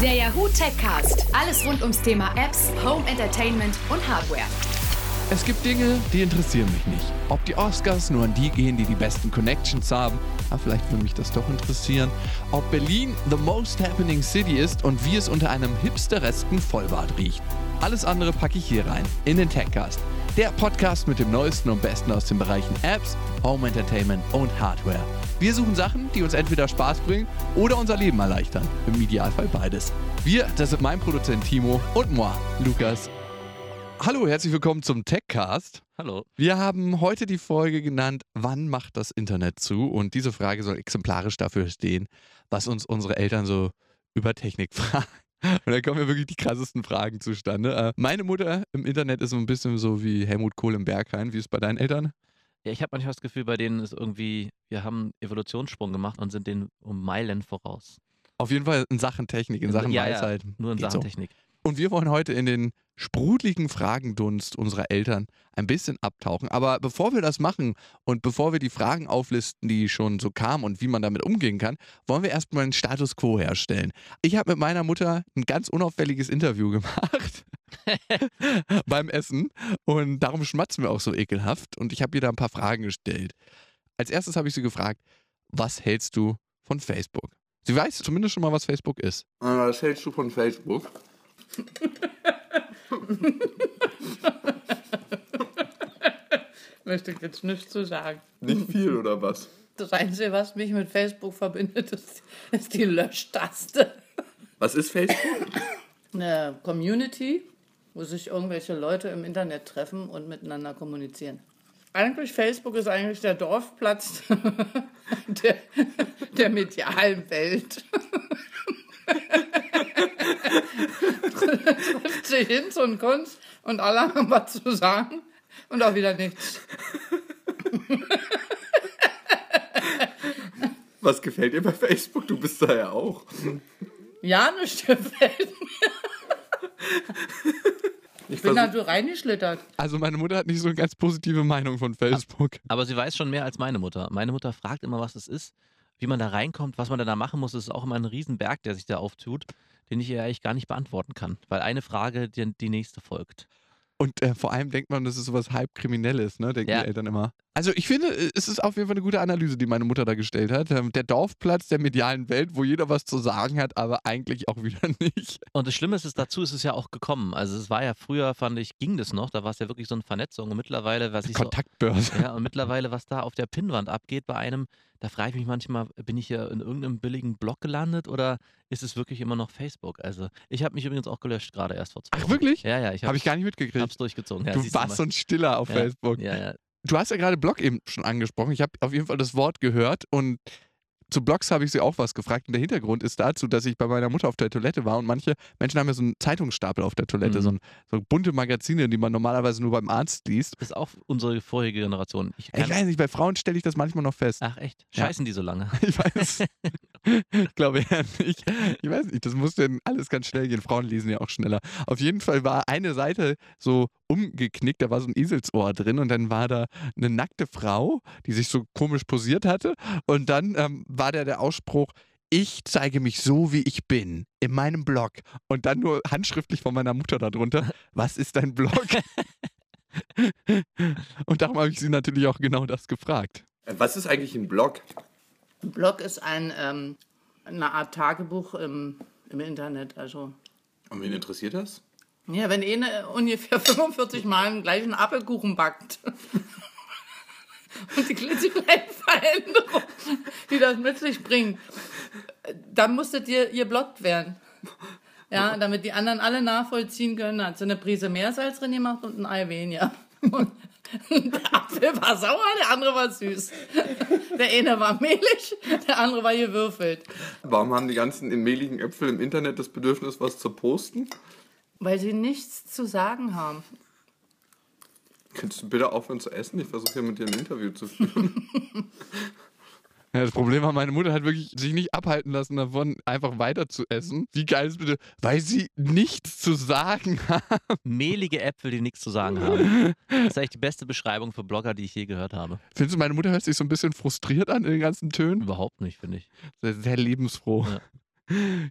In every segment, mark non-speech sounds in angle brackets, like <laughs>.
Der Yahoo Techcast. Alles rund ums Thema Apps, Home Entertainment und Hardware. Es gibt Dinge, die interessieren mich nicht. Ob die Oscars nur an die gehen, die die besten Connections haben, aber vielleicht würde mich das doch interessieren. Ob Berlin the most happening city ist und wie es unter einem hipsteresken Vollbart riecht. Alles andere packe ich hier rein, in den Techcast. Der Podcast mit dem Neuesten und Besten aus den Bereichen Apps, Home Entertainment und Hardware. Wir suchen Sachen, die uns entweder Spaß bringen oder unser Leben erleichtern. Im Idealfall beides. Wir, das sind mein Produzent Timo und moi, Lukas. Hallo, herzlich willkommen zum Techcast. Hallo. Wir haben heute die Folge genannt, wann macht das Internet zu? Und diese Frage soll exemplarisch dafür stehen, was uns unsere Eltern so über Technik <laughs> fragen. Und da kommen ja wirklich die krassesten Fragen zustande. Äh, meine Mutter im Internet ist so ein bisschen so wie Helmut Kohl im Berghain. Wie ist es bei deinen Eltern? Ja, ich habe manchmal das Gefühl, bei denen ist irgendwie, wir haben einen Evolutionssprung gemacht und sind denen um Meilen voraus. Auf jeden Fall in Sachen Technik, in Sachen ja, ja, Weisheit. nur in Geht Sachen so. Technik. Und wir wollen heute in den sprudeligen Fragendunst unserer Eltern ein bisschen abtauchen. Aber bevor wir das machen und bevor wir die Fragen auflisten, die schon so kamen und wie man damit umgehen kann, wollen wir erstmal einen Status quo herstellen. Ich habe mit meiner Mutter ein ganz unauffälliges Interview <laughs> gemacht. <laughs> beim Essen und darum schmatzen wir auch so ekelhaft und ich habe ihr da ein paar Fragen gestellt. Als erstes habe ich sie gefragt, was hältst du von Facebook? Sie weiß zumindest schon mal, was Facebook ist. Was hältst du von Facebook? <laughs> Möchte ich jetzt nichts zu sagen. Nicht viel oder was? Das Einzige, was mich mit Facebook verbindet, ist, ist die Löschtaste. Was ist Facebook? Eine Community, wo sich irgendwelche Leute im Internet treffen und miteinander kommunizieren. Eigentlich Facebook ist eigentlich der Dorfplatz <laughs> der, der medialen Welt. <laughs> Trifft sich Hinz und Kunst und alle haben was zu sagen und auch wieder nichts. Was gefällt dir bei Facebook? Du bist da ja auch. Ja, nichts gefällt mir. Ich bin da so reingeschlittert. Also meine Mutter hat nicht so eine ganz positive Meinung von Facebook. Aber sie weiß schon mehr als meine Mutter. Meine Mutter fragt immer, was es ist, wie man da reinkommt, was man da machen muss. Es ist auch immer ein Riesenberg, der sich da auftut, den ich ihr eigentlich gar nicht beantworten kann. Weil eine Frage die, die nächste folgt. Und äh, vor allem denkt man, das ist sowas halb Kriminelles, ne? Denken Ja. die Eltern immer. Also ich finde, äh, es ist auf jeden Fall eine gute Analyse, die meine Mutter da gestellt hat. Ähm, Der Dorfplatz der medialen Welt, wo jeder was zu sagen hat, aber eigentlich auch <laughs> wieder nicht. Und das Schlimme ist, es dazu ist es ja auch gekommen. Also es war ja früher, fand ich, ging das noch. Da war es ja wirklich so eine Vernetzung. Und mittlerweile, was ich so Kontaktbörse. Ja, und mittlerweile, was da auf der Pinnwand abgeht bei einem, da frage ich mich manchmal, bin ich hier in irgendeinem billigen Blog gelandet oder ist es wirklich immer noch Facebook? Also, ich habe mich übrigens auch gelöscht, gerade erst vor zwei Ach, Wochen. wirklich? Ja, ja, ich Habe habe ich gar nicht mitgekriegt. hab's durchgezogen. Ja, du warst so ein Stiller auf Ja. Facebook. Ja, ja. Du hast ja gerade Blog eben schon angesprochen. Ich habe auf jeden Fall das Wort gehört und zu Blogs habe ich sie auch was gefragt. Und der Hintergrund ist dazu, dass ich bei meiner Mutter auf der Toilette war und manche Menschen haben ja so einen Zeitungsstapel auf der Toilette, Mhm. so, ein, so bunte Magazine, die man normalerweise nur beim Arzt liest. Das ist auch unsere vorige Generation. Ich Ich weiß nicht, bei Frauen stelle ich das manchmal noch fest. ach echt? Ja. Scheißen die so lange? <laughs> Ich weiß. <laughs> ich glaube eher nicht. Ich weiß nicht, das muss denn alles ganz schnell gehen. Frauen lesen ja auch schneller. Auf jeden Fall war eine Seite so umgeknickt, da war so ein Eselsohr drin und dann war da eine nackte Frau, die sich so komisch posiert hatte. Und dann ähm, war da der Ausspruch, ich zeige mich so, wie ich bin, in meinem Blog. Und dann nur handschriftlich von meiner Mutter darunter, <laughs> was ist dein Blog? <laughs> und darum habe ich sie natürlich auch genau das gefragt. was ist eigentlich ein Blog? Ein Blog ist ein, ähm, eine Art Tagebuch im, im Internet. Also, Und wen interessiert das? Ja, wenn eine ungefähr 45 Mal den gleichen Apfelkuchen backt und die klitzekleinen Veränderungen, die das mit sich bringen, dann musstet ihr geblockt werden. Ja, damit die anderen alle nachvollziehen können, hat sie eine Prise Meersalz drin gemacht und ein Ei weniger. Und der Apfel war sauer, der andere war süß. Der eine war mehlig, der andere war gewürfelt. Warum haben die ganzen mehligen Äpfel im Internet das Bedürfnis, was zu posten? Weil sie nichts zu sagen haben. Könntest du bitte aufhören zu essen? Ich versuche hier mit dir ein Interview zu führen. <laughs> Ja, das Problem war, meine Mutter hat wirklich sich nicht abhalten lassen davon, einfach weiter zu essen. Wie geil ist bitte, weil sie nichts zu sagen <laughs> haben. Mehlige Äpfel, die nichts zu sagen haben. Das ist eigentlich die beste Beschreibung für Blogger, die ich je gehört habe. Findest du, meine Mutter hört sich so ein bisschen frustriert an in den ganzen Tönen? Überhaupt nicht, finde ich. Sehr, sehr lebensfroh. Ja.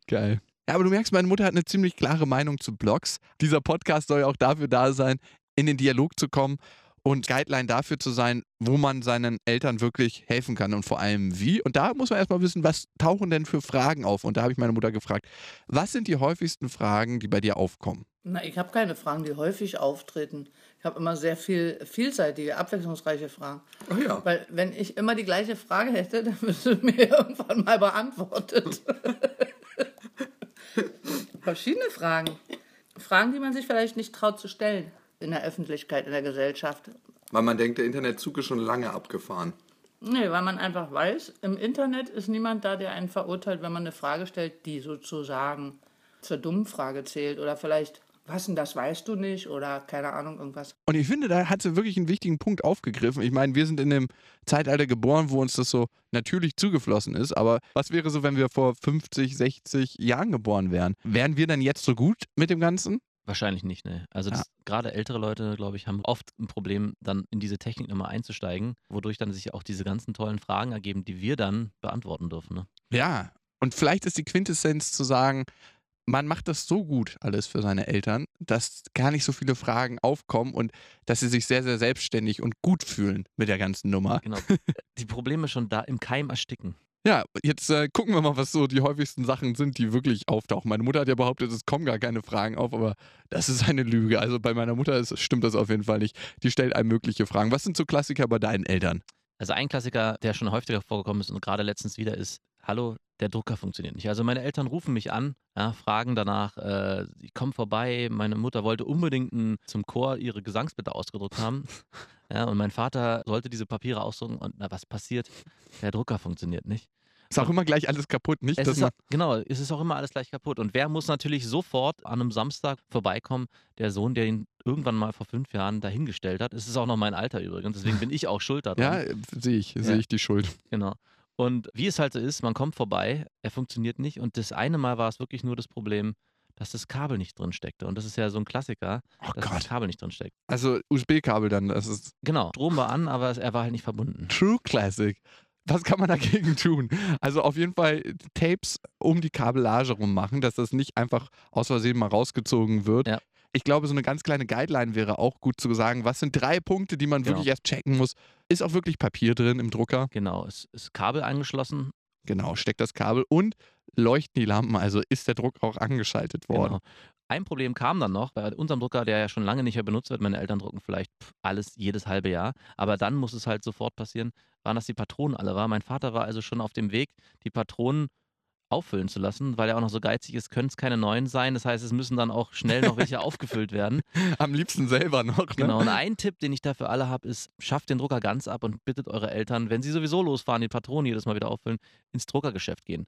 Geil. Ja, aber du merkst, meine Mutter hat eine ziemlich klare Meinung zu Blogs. Dieser Podcast soll ja auch dafür da sein, in den Dialog zu kommen und Guideline dafür zu sein, wo man seinen Eltern wirklich helfen kann und vor allem wie. Und da muss man erstmal wissen, was tauchen denn für Fragen auf? Und da habe ich meine Mutter gefragt, was sind die häufigsten Fragen, die bei dir aufkommen? Na, ich habe keine Fragen, die häufig auftreten. Ich habe immer sehr viel vielseitige, abwechslungsreiche Fragen. Ach ja. Weil wenn ich immer die gleiche Frage hätte, <laughs> dann müsste mir <laughs> irgendwann mal beantwortet. <laughs> Verschiedene Fragen. Fragen, die man sich vielleicht nicht traut zu stellen in der Öffentlichkeit, in der Gesellschaft. Weil man denkt, der Internetzug ist schon lange abgefahren. Nee, weil man einfach weiß, im Internet ist niemand da, der einen verurteilt, wenn man eine Frage stellt, die sozusagen zur dummen Frage zählt. Oder vielleicht, was denn das weißt du nicht? Oder keine Ahnung, irgendwas. Und ich finde, da hat sie wirklich einen wichtigen Punkt aufgegriffen. Ich meine, wir sind in dem Zeitalter geboren, wo uns das so natürlich zugeflossen ist. Aber was wäre so, wenn wir vor 50, 60 Jahren geboren wären? Wären wir dann jetzt so gut mit dem Ganzen? Wahrscheinlich nicht, ne? Also Ja. gerade ältere Leute, glaube ich, haben oft ein Problem, dann in diese Technik nochmal einzusteigen, wodurch dann sich auch diese ganzen tollen Fragen ergeben, die wir dann beantworten dürfen. Ne? Ja. Und vielleicht ist die Quintessenz zu sagen, man macht das so gut alles für seine Eltern, dass gar nicht so viele Fragen aufkommen und dass sie sich sehr, sehr selbstständig und gut fühlen mit der ganzen Nummer. Genau. die Probleme schon da im Keim ersticken. Ja, jetzt äh, gucken wir mal, was so die häufigsten Sachen sind, die wirklich auftauchen. Meine Mutter hat ja behauptet, es kommen gar keine Fragen auf, aber das ist eine Lüge. Also bei meiner Mutter ist, stimmt das auf jeden Fall nicht. Die stellt einem mögliche Fragen. Was sind so Klassiker bei deinen Eltern? Also ein Klassiker, der schon häufiger vorgekommen ist und gerade letztens wieder ist, hallo, der Drucker funktioniert nicht. Also meine Eltern rufen mich an, ja, fragen danach, äh, ich komme vorbei, meine Mutter wollte unbedingt ein, zum Chor ihre Gesangsbitte ausgedruckt haben. <laughs> Ja, und mein Vater sollte diese Papiere ausdrucken und na, was passiert? Der Drucker funktioniert nicht. Ist auch immer gleich alles kaputt, nicht? Es auch- genau, es ist auch immer alles gleich kaputt. Und wer muss natürlich sofort an einem Samstag vorbeikommen? Der Sohn, der ihn irgendwann mal vor fünf Jahren dahingestellt hat. Es ist auch noch mein Alter übrigens, deswegen bin ich auch schuld daran. ja, sehe ich, sehe ich die Schuld. Genau. Und wie es halt so ist, man kommt vorbei, er funktioniert nicht. Und das eine Mal war es wirklich nur das Problem, dass das Kabel nicht drin steckte. Und das ist ja so ein Klassiker, Oh dass das Gott. Kabel nicht drin steckt. Also USB-Kabel dann, das ist Genau, Strom war an, aber er war halt nicht verbunden. True Classic. Was kann man dagegen tun? Also auf jeden Fall Tapes um die Kabellage rum machen, dass das nicht einfach aus Versehen mal rausgezogen wird. Ja. Ich glaube, so eine ganz kleine Guideline wäre auch gut zu sagen, was sind drei Punkte, die man Genau. wirklich erst checken muss. Ist auch wirklich Papier drin im Drucker? Genau, es ist Kabel angeschlossen. Genau, steckt das Kabel und leuchten die Lampen, also ist der Druck auch angeschaltet worden. Genau. Ein Problem kam dann noch bei unserem Drucker, der ja schon lange nicht mehr benutzt wird. Meine Eltern drucken vielleicht alles jedes halbe Jahr. Aber dann muss es halt sofort passieren, waren, dass die Patronen alle waren. Mein Vater war also schon auf dem Weg, die Patronen auffüllen zu lassen, weil er auch noch so geizig ist, können es keine neuen sein. Das heißt, es müssen dann auch schnell noch welche <laughs> aufgefüllt werden. Am liebsten selber noch. Ne? Genau. Und ein Tipp, den ich dafür alle habe, ist, schafft den Drucker ganz ab und bittet eure Eltern, wenn sie sowieso losfahren, die Patronen jedes Mal wieder auffüllen, ins Druckergeschäft gehen.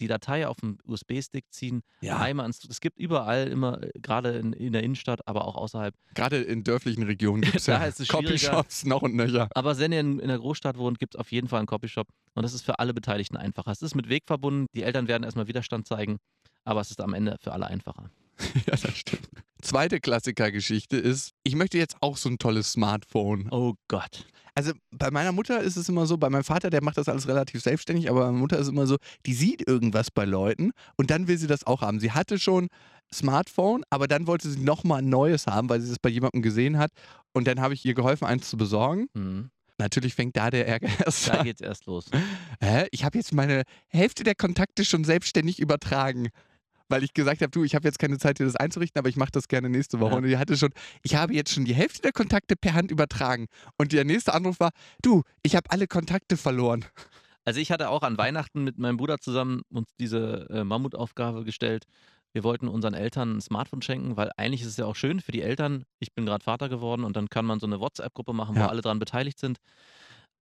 Die Datei auf dem USB-Stick ziehen, Ja. einmal ins, es gibt überall immer, äh, gerade in, in der Innenstadt, aber auch außerhalb. Gerade in dörflichen Regionen <laughs> gibt es ja. Copyshops noch und nöcher. Aber wenn ihr in, in der Großstadt wohnt, gibt es auf jeden Fall einen Copyshop und das ist für alle Beteiligten einfacher. Es ist mit Weg verbunden, die Eltern werden erstmal Widerstand zeigen, aber es ist am Ende für alle einfacher. <laughs> Ja, das stimmt. Zweite Klassikergeschichte ist, ich möchte jetzt auch so ein tolles Smartphone. Oh Gott. Also bei meiner Mutter ist es immer so, bei meinem Vater, der macht das alles relativ selbstständig, aber bei meiner Mutter ist es immer so, die sieht irgendwas bei Leuten und dann will sie das auch haben. Sie hatte schon Smartphone, aber dann wollte sie nochmal ein neues haben, weil sie das bei jemandem gesehen hat und dann habe ich ihr geholfen, eins zu besorgen. Mhm. Natürlich fängt da der Ärger erst Da an. geht's erst los. Hä? Ich habe jetzt meine Hälfte der Kontakte schon selbstständig übertragen. Weil ich gesagt habe, du, ich habe jetzt keine Zeit, dir das einzurichten, aber ich mache das gerne nächste Woche. Ja. Und die hatte schon, ich habe jetzt schon die Hälfte der Kontakte per Hand übertragen. Und der nächste Anruf war, du, ich habe alle Kontakte verloren. Also ich hatte auch an Weihnachten mit meinem Bruder zusammen uns diese äh, Mammutaufgabe gestellt. Wir wollten unseren Eltern ein Smartphone schenken, weil eigentlich ist es ja auch schön für die Eltern. Ich bin gerade Vater geworden und dann kann man so eine WhatsApp-Gruppe machen, Ja. wo alle dran beteiligt sind.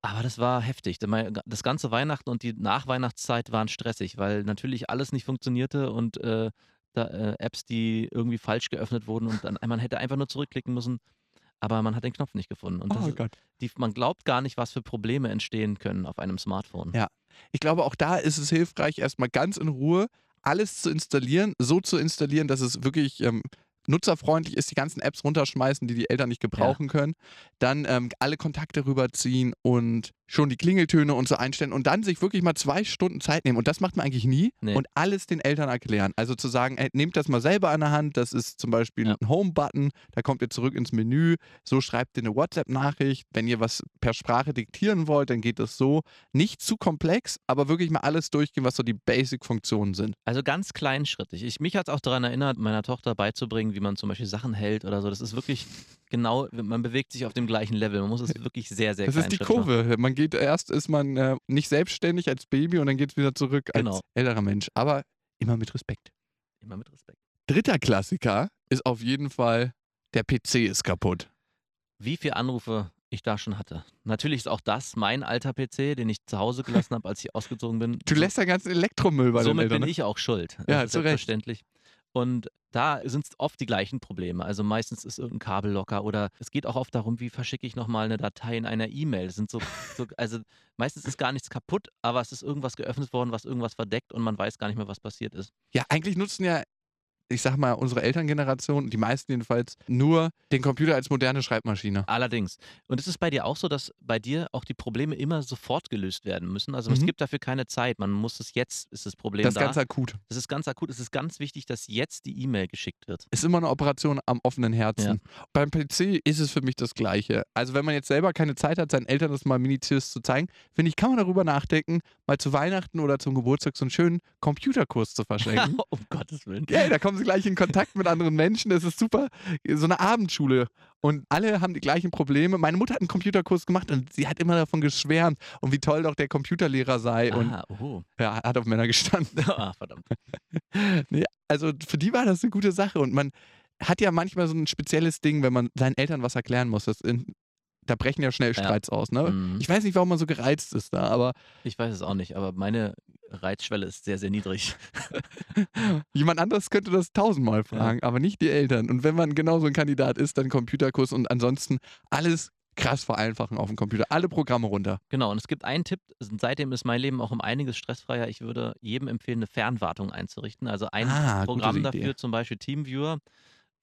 Aber das war heftig. Das ganze Weihnachten und die Nachweihnachtszeit waren stressig, weil natürlich alles nicht funktionierte und äh, da, äh, Apps, die irgendwie falsch geöffnet wurden und dann man hätte einfach nur zurückklicken müssen, aber man hat den Knopf nicht gefunden. Und oh Gott. die, man glaubt gar nicht, was für Probleme entstehen können auf einem Smartphone. Ja. Ich glaube, auch da ist es hilfreich, erstmal ganz in Ruhe alles zu installieren, so zu installieren, dass es wirklich ähm, nutzerfreundlich ist, die ganzen Apps runterschmeißen, die die Eltern nicht gebrauchen können, dann ähm, alle Kontakte rüberziehen und schon die Klingeltöne und so einstellen und dann sich wirklich mal zwei Stunden Zeit nehmen. Und das macht man eigentlich nie Nee. und alles den Eltern erklären. Also zu sagen, ey, nehmt das mal selber an der Hand, das ist zum Beispiel Ja. ein Home-Button, da kommt ihr zurück ins Menü, so schreibt ihr eine WhatsApp-Nachricht. Wenn ihr was per Sprache diktieren wollt, dann geht das so. Nicht zu komplex, aber wirklich mal alles durchgehen, was so die Basic-Funktionen sind. Also ganz kleinschrittig. Ich, mich hat es auch daran erinnert, meiner Tochter beizubringen, wie man zum Beispiel Sachen hält oder so. Das ist wirklich genau, man bewegt sich auf dem gleichen Level. Man muss es wirklich sehr, sehr Das ist die. Kurve. Man geht erst, ist man äh, nicht selbstständig als Baby und dann geht es wieder zurück als Genau. älterer Mensch. Aber immer mit Respekt. Immer mit Respekt. Dritter Klassiker ist auf jeden Fall, der PC ist kaputt. Wie viele Anrufe ich da schon hatte. Natürlich ist auch das mein alter PC, den ich zu Hause gelassen <laughs> habe, als ich ausgezogen bin. Du lässt ja ganzen Elektromüll bei den Somit Eltern. bin ne? ich auch schuld. Ja, ist zu Recht. selbstverständlich. Und da sind es oft die gleichen Probleme. Also meistens ist irgendein Kabel locker oder es geht auch oft darum, wie verschicke ich nochmal eine Datei in einer E-Mail. So, so, also meistens ist gar nichts kaputt, aber es ist irgendwas geöffnet worden, was irgendwas verdeckt und man weiß gar nicht mehr, was passiert ist. Ja, eigentlich nutzen ja, ich sag mal, unsere Elterngeneration, die meisten jedenfalls, nur den Computer als moderne Schreibmaschine. Allerdings. Und ist es bei dir auch so, dass bei dir auch die Probleme immer sofort gelöst werden müssen? Also es Mhm. gibt dafür keine Zeit. Man muss es jetzt, ist das Problem Das ist da. ganz akut. Das ist ganz akut. Es ist ganz wichtig, dass jetzt die E-Mail geschickt wird. Ist immer eine Operation am offenen Herzen. Beim PC ist es für mich das Gleiche. Also wenn man jetzt selber keine Zeit hat, seinen Eltern das mal minutiös zu zeigen, finde ich, kann man darüber nachdenken, mal zu Weihnachten oder zum Geburtstag so einen schönen Computerkurs zu verschenken. <laughs> um Gottes Willen. Ja, da kommen sie gleich in Kontakt mit anderen Menschen. Das ist super. So eine Abendschule. Und alle haben die gleichen Probleme. Meine Mutter hat einen Computerkurs gemacht und sie hat immer davon geschwärmt und wie toll doch der Computerlehrer sei. Und Ah, oh. ja, hat auf Männer gestanden. <laughs> ah, verdammt. <laughs> nee, also für die war das eine gute Sache. Und man hat ja manchmal so ein spezielles Ding, wenn man seinen Eltern was erklären muss. Das da brechen ja schnell Ja. Streits aus. Ne? Mhm. Ich weiß nicht, warum man so gereizt ist da, aber Ich weiß es auch nicht, aber meine Reizschwelle ist sehr, sehr niedrig. <laughs> Jemand anderes könnte das tausendmal fragen, aber nicht die Eltern. Und wenn man genau so ein Kandidat ist, dann Computerkurs und ansonsten alles krass vereinfachen auf dem Computer. Alle Programme runter. Genau, und es gibt einen Tipp, seitdem ist mein Leben auch um einiges stressfreier. Ich würde jedem empfehlen, eine Fernwartung einzurichten. Also ein Ah, Programm dafür, zum Beispiel Teamviewer,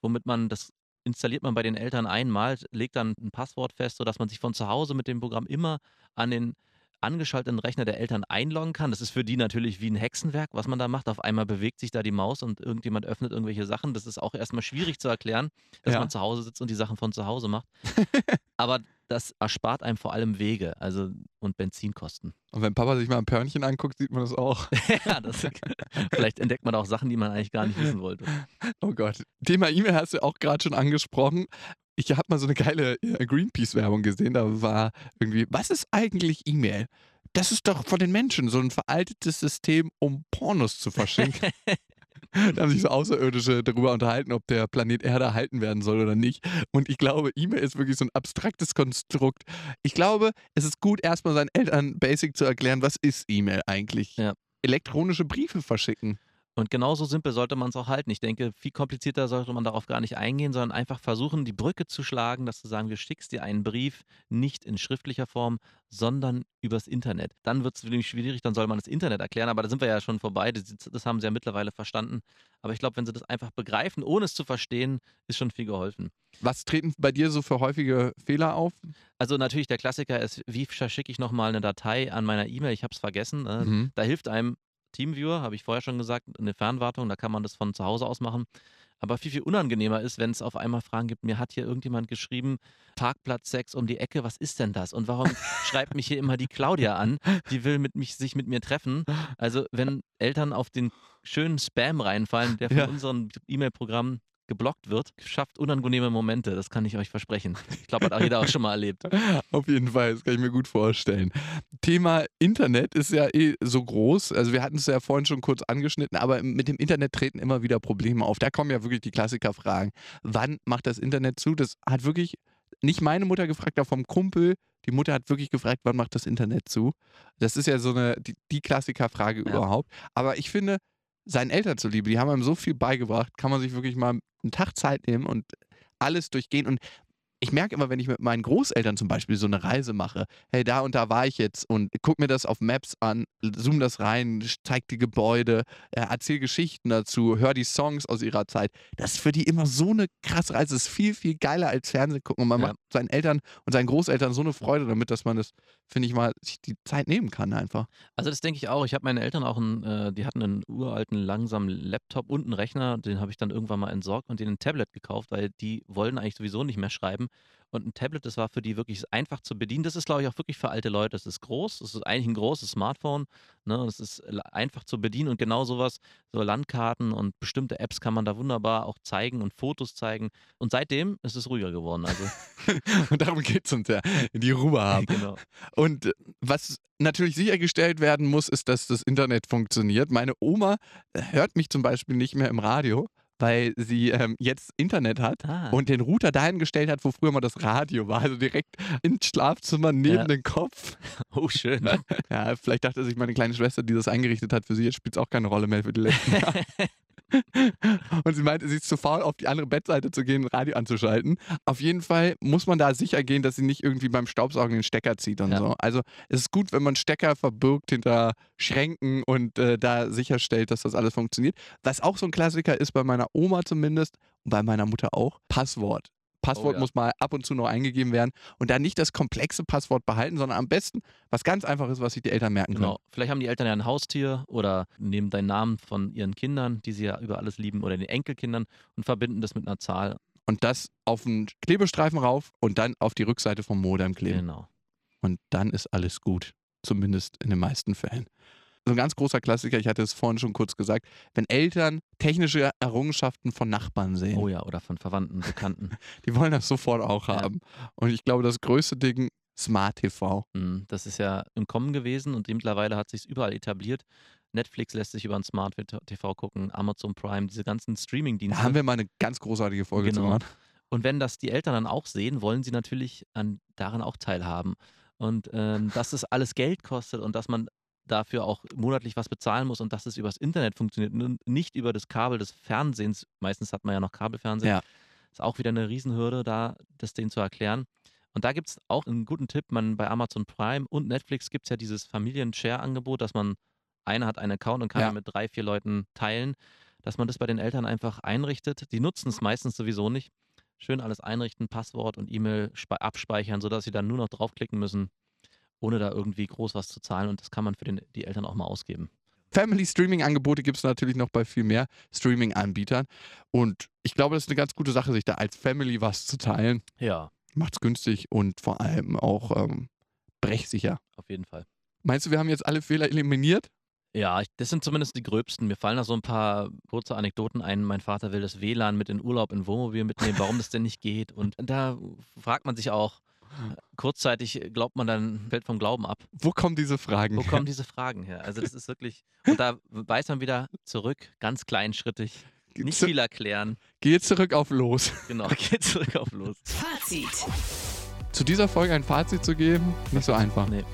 womit man das installiert man bei den Eltern einmal, legt dann ein Passwort fest, sodass man sich von zu Hause mit dem Programm immer an den angeschalteten Rechner der Eltern einloggen kann. Das ist für die natürlich wie ein Hexenwerk, was man da macht. Auf einmal bewegt sich da die Maus und irgendjemand öffnet irgendwelche Sachen. Das ist auch erstmal schwierig zu erklären, dass Ja. man zu Hause sitzt und die Sachen von zu Hause macht. <laughs> Aber das erspart einem vor allem Wege also und Benzinkosten. Und wenn Papa sich mal ein Pörnchen anguckt, sieht man das auch. <laughs> ja, das, <laughs> vielleicht entdeckt man auch Sachen, die man eigentlich gar nicht wissen wollte. Oh Gott. Thema E-Mail hast du auch gerade schon angesprochen. Ich habe mal so eine geile äh, Greenpeace-Werbung gesehen. Da war irgendwie, was ist eigentlich E-Mail? Das ist doch von den Menschen so ein veraltetes System, um Pornos zu verschicken. <laughs> da haben sich so Außerirdische darüber unterhalten, ob der Planet Erde erhalten werden soll oder nicht. Und ich glaube, E-Mail ist wirklich so ein abstraktes Konstrukt. Ich glaube, es ist gut, erstmal seinen Eltern basic zu erklären, was ist E-Mail eigentlich? Ja. Elektronische Briefe verschicken. Und genauso simpel sollte man es auch halten. Ich denke, viel komplizierter sollte man darauf gar nicht eingehen, sondern einfach versuchen, die Brücke zu schlagen, dass du sagen, du schickst dir einen Brief nicht in schriftlicher Form, sondern übers Internet. Dann wird es nämlich schwierig, dann soll man das Internet erklären, aber da sind wir ja schon vorbei, das, das haben sie ja mittlerweile verstanden. Aber ich glaube, wenn sie das einfach begreifen, ohne es zu verstehen, ist schon viel geholfen. Was treten bei dir so für häufige Fehler auf? Also natürlich der Klassiker ist, wie verschicke ich nochmal eine Datei an meiner E-Mail? Ich habe es vergessen. Ne? Mhm. Da hilft einem Teamviewer, habe ich vorher schon gesagt, eine Fernwartung, da kann man das von zu Hause aus machen. Aber viel, viel unangenehmer ist, wenn es auf einmal Fragen gibt, mir hat hier irgendjemand geschrieben, Parkplatz 6 um die Ecke, was ist denn das? Und warum <laughs> schreibt mich hier immer die Claudia an? Die will mit mich, sich mit mir treffen. Also wenn Eltern auf den schönen Spam reinfallen, der von Ja. unserem E-Mail-Programm geblockt wird, schafft unangenehme Momente, das kann ich euch versprechen. Ich glaube, hat auch jeder auch schon mal erlebt. <laughs> Auf jeden Fall, das kann ich mir gut vorstellen. Thema Internet ist ja eh so groß. Also wir hatten es ja vorhin schon kurz angeschnitten, aber mit dem Internet treten immer wieder Probleme auf. Da kommen ja wirklich die Klassikerfragen. Wann macht das Internet zu? Das hat wirklich nicht meine Mutter gefragt, aber vom Kumpel. Die Mutter hat wirklich gefragt, wann macht das Internet zu? Das ist ja so eine die, die Klassikerfrage Ja. überhaupt. Aber ich finde, seinen Eltern zuliebe, die haben einem so viel beigebracht, kann man sich wirklich mal einen Tag Zeit nehmen und alles durchgehen. Und ich merke immer, wenn ich mit meinen Großeltern zum Beispiel so eine Reise mache, hey, da und da war ich jetzt und guck mir das auf Maps an, zoom das rein, zeig die Gebäude, äh, erzähl Geschichten dazu, hör die Songs aus ihrer Zeit. Das ist für die immer so eine krasse Reise. Das ist viel, viel geiler als Fernsehen gucken. Und man Ja. macht seinen Eltern und seinen Großeltern so eine Freude damit, dass man das finde ich mal, sich die Zeit nehmen kann einfach. Also das denke ich auch. Ich habe meine Eltern auch, einen, äh, die hatten einen uralten, langsamen Laptop und einen Rechner. Den habe ich dann irgendwann mal entsorgt und denen ein Tablet gekauft, weil die wollen eigentlich sowieso nicht mehr schreiben. Und ein Tablet, das war für die wirklich einfach zu bedienen. Das ist, glaube ich, auch wirklich für alte Leute. Das ist groß. Das ist eigentlich ein großes Smartphone. Ne? Das ist einfach zu bedienen und genau sowas, so Landkarten und bestimmte Apps kann man da wunderbar auch zeigen und Fotos zeigen. Und seitdem ist es ruhiger geworden. Also, <laughs> Und darum geht es uns ja, die Ruhe haben. <laughs> genau. Und äh, was natürlich sichergestellt werden muss, ist, dass das Internet funktioniert. Meine Oma hört mich zum Beispiel nicht mehr im Radio, weil sie ähm, jetzt Internet hat Ah. und den Router dahin gestellt hat, wo früher mal das Radio war. Also direkt ins Schlafzimmer neben Ja. den Kopf. <laughs> Oh, schön. <laughs> Ja, vielleicht dachte sich meine kleine Schwester, die das eingerichtet hat, für sie jetzt spielt es auch keine Rolle mehr für die letzten <laughs> Jahre. <laughs> Und sie meinte, sie ist zu faul, auf die andere Bettseite zu gehen und Radio anzuschalten. Auf jeden Fall muss man da sicher gehen, dass sie nicht irgendwie beim Staubsaugen den Stecker zieht und Ja. so. Also es ist gut, wenn man Stecker verbirgt hinter Schränken und äh, da sicherstellt, dass das alles funktioniert. Was auch so ein Klassiker ist, bei meiner Oma zumindest und bei meiner Mutter auch, Passwort. Passwort ja. muss mal ab und zu noch eingegeben werden und da nicht das komplexe Passwort behalten, sondern am besten was ganz einfaches, was sich die Eltern merken können. Genau. Vielleicht haben die Eltern ja ein Haustier oder nehmen deinen Namen von ihren Kindern, die sie ja über alles lieben, oder den Enkelkindern und verbinden das mit einer Zahl. und das auf einen Klebestreifen rauf und dann auf die Rückseite vom Modem kleben. Genau. Und dann ist alles gut. Zumindest in den meisten Fällen. So ein ganz großer Klassiker, ich hatte es vorhin schon kurz gesagt, wenn Eltern technische Errungenschaften von Nachbarn sehen, Oh ja, oder von Verwandten, Bekannten. <laughs> die wollen das sofort auch Ja. haben. Und ich glaube, das größte Ding, Smart TV. Mm, Das ist ja im Kommen gewesen und mittlerweile hat sich überall etabliert. Netflix lässt sich über ein Smart TV gucken, Amazon Prime, diese ganzen Streaming-Dienste. Da haben wir mal eine ganz großartige Folge zu Genau. machen. Und wenn das die Eltern dann auch sehen, wollen sie natürlich an, daran auch teilhaben. Und ähm, dass es alles Geld kostet und dass man dafür auch monatlich was bezahlen muss und dass es übers Internet funktioniert und nicht über das Kabel des Fernsehens. Meistens hat man ja noch Kabelfernsehen. Ja. Ist auch wieder eine Riesenhürde, da das denen zu erklären. Und da gibt es auch einen guten Tipp. Man bei Amazon Prime und Netflix gibt es ja dieses Familien-Share-Angebot, dass man einer hat einen Account und kann Ja. mit drei, vier Leuten teilen, dass man das bei den Eltern einfach einrichtet. Die nutzen es meistens sowieso nicht. Schön alles einrichten, Passwort und E-Mail spe- abspeichern, sodass sie dann nur noch draufklicken müssen, ohne da irgendwie groß was zu zahlen. Und das kann man für den, die Eltern auch mal ausgeben. Family Streaming Angebote gibt es natürlich noch bei viel mehr Streaming Anbietern und ich glaube, das ist eine ganz gute Sache, sich da als Family was zu teilen. Ja, Macht's günstig und vor allem auch ähm, brechsicher. auf jeden Fall. Meinst du, wir haben jetzt alle Fehler eliminiert? Ja, das sind zumindest die gröbsten. Mir fallen da so ein paar kurze Anekdoten ein. Mein Vater will das WLAN mit in Urlaub in Wohnmobil mitnehmen, warum das denn nicht geht. Und da fragt man sich auch, kurzzeitig glaubt man dann, fällt vom Glauben ab. Wo kommen diese Fragen Wo her? kommen diese Fragen her? Also das ist wirklich, und da weiß man wieder zurück, ganz kleinschrittig, nicht Zu- viel erklären. Geh zurück auf los. Genau, <laughs> geht zurück auf los. Fazit. Zu dieser Folge ein Fazit zu geben, nicht so einfach. Nee.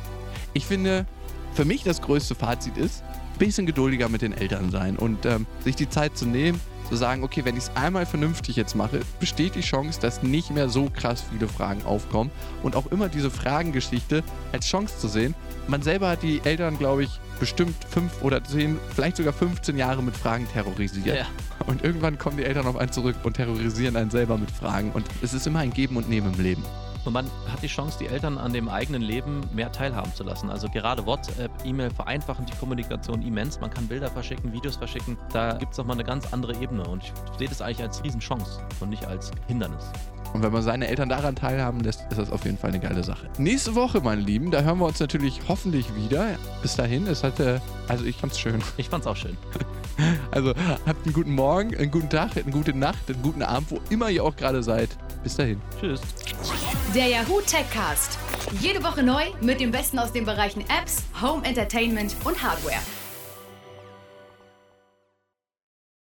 Ich finde, für mich das größte Fazit ist, ein bisschen geduldiger mit den Eltern sein und ähm, sich die Zeit zu nehmen, zu sagen, okay, wenn ich es einmal vernünftig jetzt mache, besteht die Chance, dass nicht mehr so krass viele Fragen aufkommen und auch immer diese Fragengeschichte als Chance zu sehen. Man selber hat die Eltern, glaube ich, bestimmt fünf oder zehn, vielleicht sogar 15 Jahre mit Fragen terrorisiert. Ja. Und irgendwann kommen die Eltern auf einen zurück und terrorisieren einen selber mit Fragen. Und es ist immer ein Geben und Nehmen im Leben. Und man hat die Chance, die Eltern an dem eigenen Leben mehr teilhaben zu lassen. Also gerade WhatsApp, E-Mail vereinfachen die Kommunikation immens. Man kann Bilder verschicken, Videos verschicken. Da gibt es nochmal eine ganz andere Ebene. Und ich sehe das eigentlich als Riesenchance und nicht als Hindernis. Und wenn man seine Eltern daran teilhaben lässt, ist das auf jeden Fall eine geile Sache. Nächste Woche, meine Lieben, da hören wir uns natürlich hoffentlich wieder. Bis dahin, es hatte, also ich fand's schön. Ich fand's auch schön. <laughs> Also habt einen guten Morgen, einen guten Tag, eine gute Nacht, einen guten Abend, wo immer ihr auch gerade seid. Bis dahin. Tschüss. Der Yahoo Techcast. Jede Woche neu mit dem Besten aus den Bereichen Apps, Home Entertainment und Hardware.